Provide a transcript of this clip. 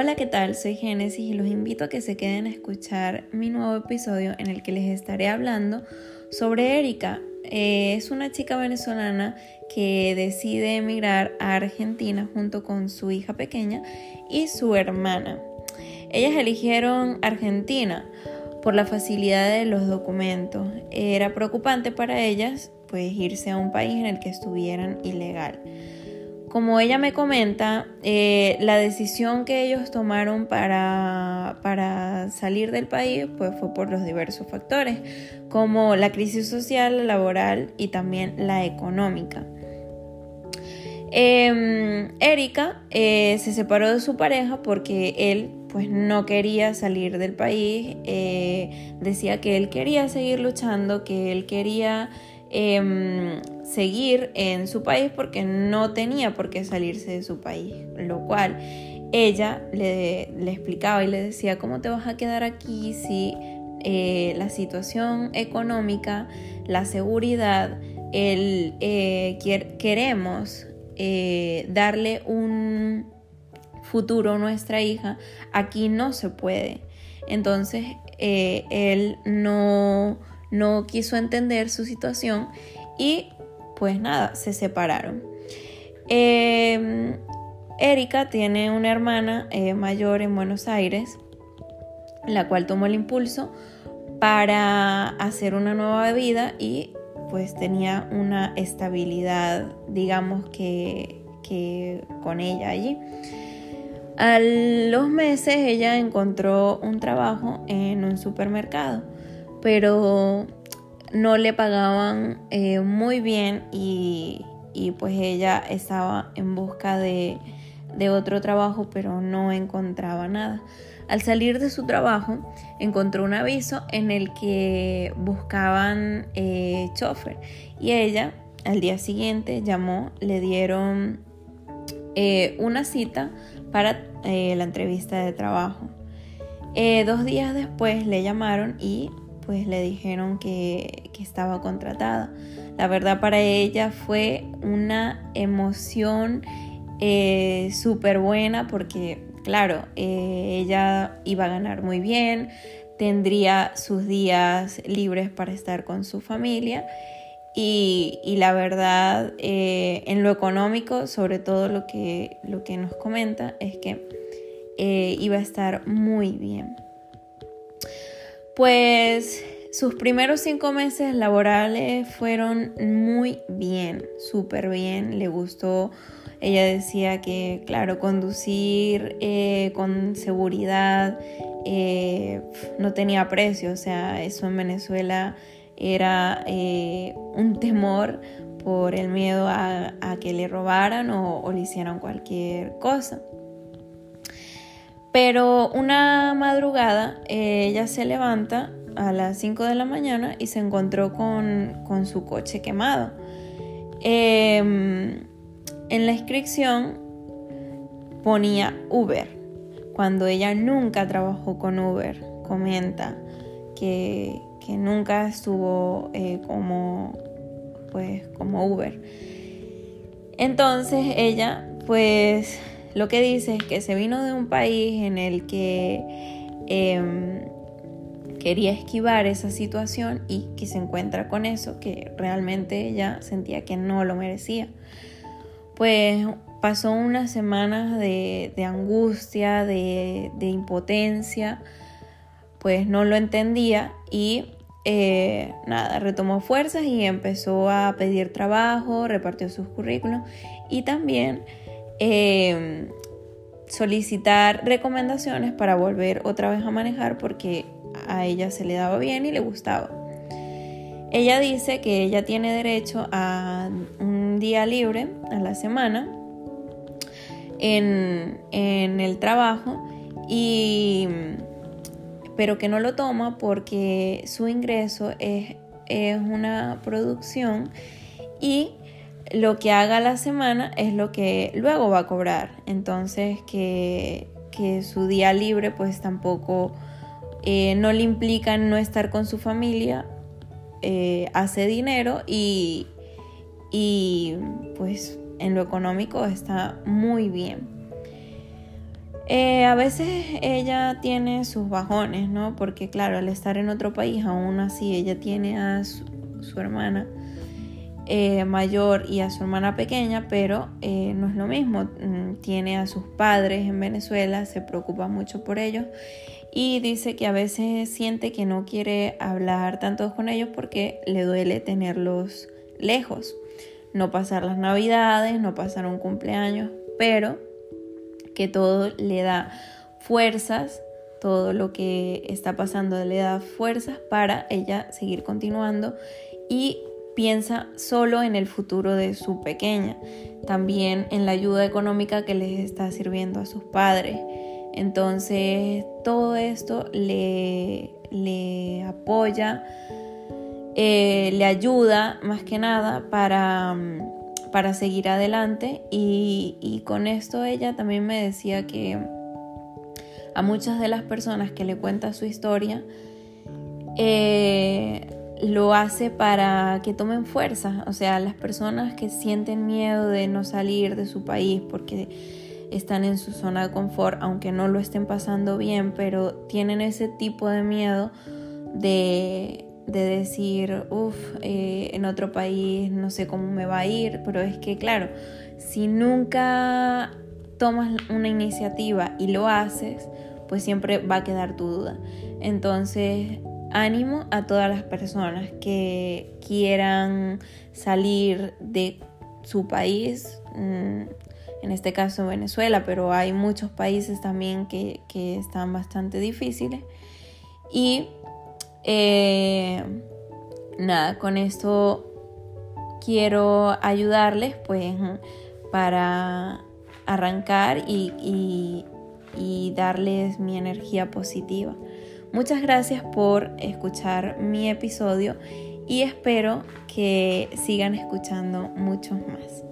Hola, ¿qué tal? Soy Génesis y los invito a que se queden a escuchar mi nuevo episodio en el que les estaré hablando sobre Erika. Eh, es una chica venezolana que decide emigrar a Argentina junto con su hija pequeña y su hermana. Ellas eligieron Argentina por la facilidad de los documentos. Era preocupante para ellas pues irse a un país en el que estuvieran ilegal. Como ella me comenta, eh, la decisión que ellos tomaron para, para, salir del país pues fue por los diversos factores, como la crisis social, laboral y también la económica. Em, Erika eh, se separó de su pareja porque él pues no quería salir del país, eh, decía que él quería seguir luchando, que él quería Em, seguir en su país porque no tenía por qué salirse de su país, lo cual ella le, explicaba y le decía, ¿cómo te vas a quedar aquí si eh, la situación económica, la seguridad, el, eh, queremos eh, darle un futuro a nuestra hija, aquí no se puede. Entonces, él no no quiso entender su situación y pues nada, se separaron. Em, Erika tiene una hermana eh, mayor en Buenos Aires, la cual tomó el impulso para hacer una nueva vida y pues tenía una estabilidad, digamos que, que con ella allí. A los meses ella encontró un trabajo en un supermercado pero no le pagaban eh, muy bien y, pues ella estaba en busca de, otro trabajo pero no encontraba nada. Al salir de su trabajo encontró un aviso en el que buscaban eh, chofer y ella al día siguiente llamó, le dieron eh, una cita para la entrevista de trabajo. dos días después le llamaron y pues le dijeron que, estaba contratada. La verdad para ella fue una emoción eh, súper buena porque, claro, eh, ella iba a ganar muy bien, tendría sus días libres para estar con su familia y, la verdad eh, en lo económico, sobre todo lo que, lo que nos comenta es que iba a estar muy bien. Pues sus primeros cinco meses laborales fueron muy bien, súper bien, le gustó. Ella decía que, claro, conducir eh, con seguridad eh, no tenía precio, o sea, eso en Venezuela era eh, un temor por el miedo a, que le robaran o, o le hicieran cualquier cosa. Pero una madrugada ella se levanta a las 5 de la mañana y se encontró con, su coche quemado. Em, en la inscripción ponía Uber, cuando ella nunca trabajó con Uber, comenta que, nunca estuvo eh, como, pues, como Uber. Entonces ella pues lo que dice es que se vino de un país en el que em, quería esquivar esa situación y que se encuentra con eso que realmente ella sentía que no lo merecía. Pues pasó unas semanas de, angustia, de, impotencia, pues no lo entendía y eh, nada, retomó fuerzas y empezó a pedir trabajo, repartió sus currículos y también eh, solicitar recomendaciones para volver otra vez a manejar porque a ella se le daba bien y le gustaba. Ella dice que ella tiene derecho a un día libre a la semana en, el trabajo y pero que no lo toma porque su ingreso es, es una producción y lo que haga la semana es lo que luego va a cobrar. Entonces que, que su día libre pues tampoco eh, no le implica no estar con su familia, eh, hace dinero y, y pues en lo económico está muy bien. Eh, a veces ella tiene sus bajones, ¿no? Porque claro, al estar en otro país, aún así ella tiene a su, hermana eh, mayor y a su hermana pequeña, pero eh, no es lo mismo. Mm, tiene a sus padres en Venezuela, se preocupa mucho por ellos y dice que a veces siente que no quiere hablar tanto con ellos porque le duele tenerlos lejos. No pasar las navidades, no pasar un cumpleaños, pero que todo le da fuerzas, todo lo que está pasando le da fuerzas para ella seguir continuando y piensa solo en el futuro de su pequeña, también en la ayuda económica que les está sirviendo a sus padres. Entonces todo esto le, le apoya, eh, le ayuda más que nada para, para seguir adelante y, con esto ella también me decía que a muchas de las personas que le cuenta su historia, eh, lo hace para que tomen fuerza, o sea, las personas que sienten miedo de no salir de su país porque están en su zona de confort, aunque no lo estén pasando bien, pero tienen ese tipo de miedo de, decir, uff, eh, en otro país no sé cómo me va a ir, pero es que claro, si nunca tomas una iniciativa y lo haces, pues siempre va a quedar tu duda. Entonces, ánimo a todas las personas que quieran salir de su país, mm, en este caso Venezuela, pero hay muchos países también que, están bastante difíciles. Y eh, nada, con esto quiero ayudarles pues para arrancar y darles mi energía positiva. Muchas gracias por escuchar mi episodio y espero que sigan escuchando muchos más.